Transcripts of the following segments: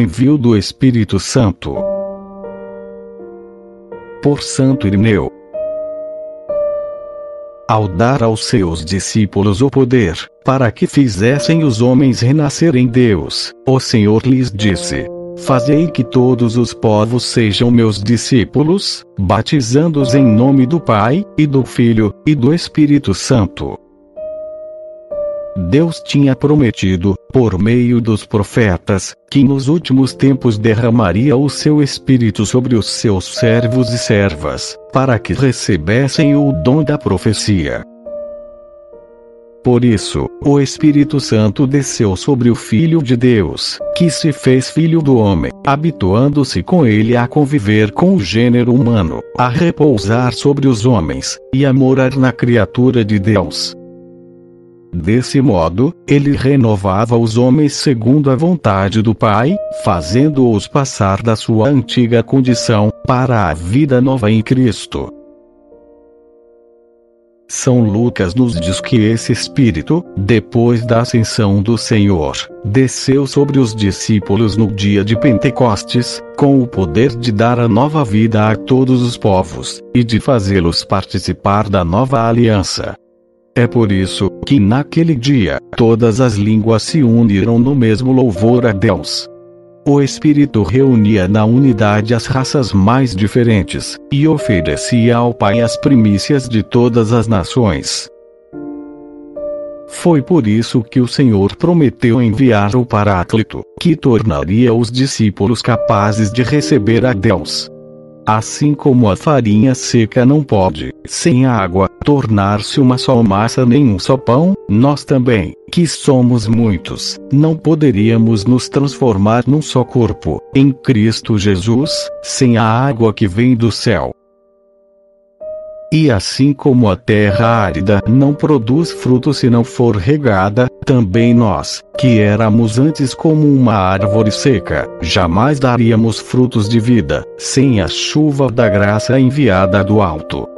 envio do Espírito Santo. Por Santo Irineu. Ao dar aos seus discípulos o poder, para que fizessem os homens renascer em Deus, o Senhor lhes disse: Fazei que todos os povos sejam meus discípulos, batizando-os em nome do Pai, e do Filho, e do Espírito Santo. Deus tinha prometido, por meio dos profetas, que nos últimos tempos derramaria o seu Espírito sobre os seus servos e servas, para que recebessem o dom da profecia. Por isso, o Espírito Santo desceu sobre o Filho de Deus, que se fez filho do homem, habituando-se com ele a conviver com o gênero humano, a repousar sobre os homens, e a morar na criatura de Deus. Desse modo, ele renovava os homens segundo a vontade do Pai, fazendo-os passar da sua antiga condição, para a vida nova em Cristo. São Lucas nos diz que esse Espírito, depois da ascensão do Senhor, desceu sobre os discípulos no dia de Pentecostes, com o poder de dar a nova vida a todos os povos, e de fazê-los participar da nova aliança. É por isso que naquele dia todas as línguas se uniram no mesmo louvor a Deus. O Espírito reunia na unidade as raças mais diferentes, e oferecia ao Pai as primícias de todas as nações. Foi por isso que o Senhor prometeu enviar o Paráclito, que tornaria os discípulos capazes de receber a Deus. Assim como a farinha seca não pode, sem água, tornar-se uma só massa nem um só pão, nós também, que somos muitos, não poderíamos nos transformar num só corpo, em Cristo Jesus, sem a água que vem do céu. E assim como a terra árida não produz fruto se não for regada, também nós, que éramos antes como uma árvore seca, jamais daríamos frutos de vida, sem a chuva da graça enviada do alto.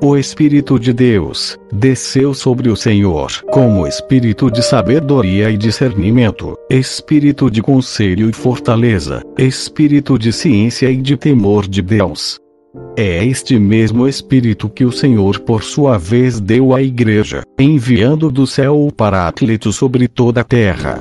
O Espírito de Deus desceu sobre o Senhor como espírito de sabedoria e discernimento, espírito de conselho e fortaleza, espírito de ciência e de temor de Deus. É este mesmo Espírito que o Senhor por sua vez deu à Igreja, enviando do céu o Paráclito sobre toda a terra.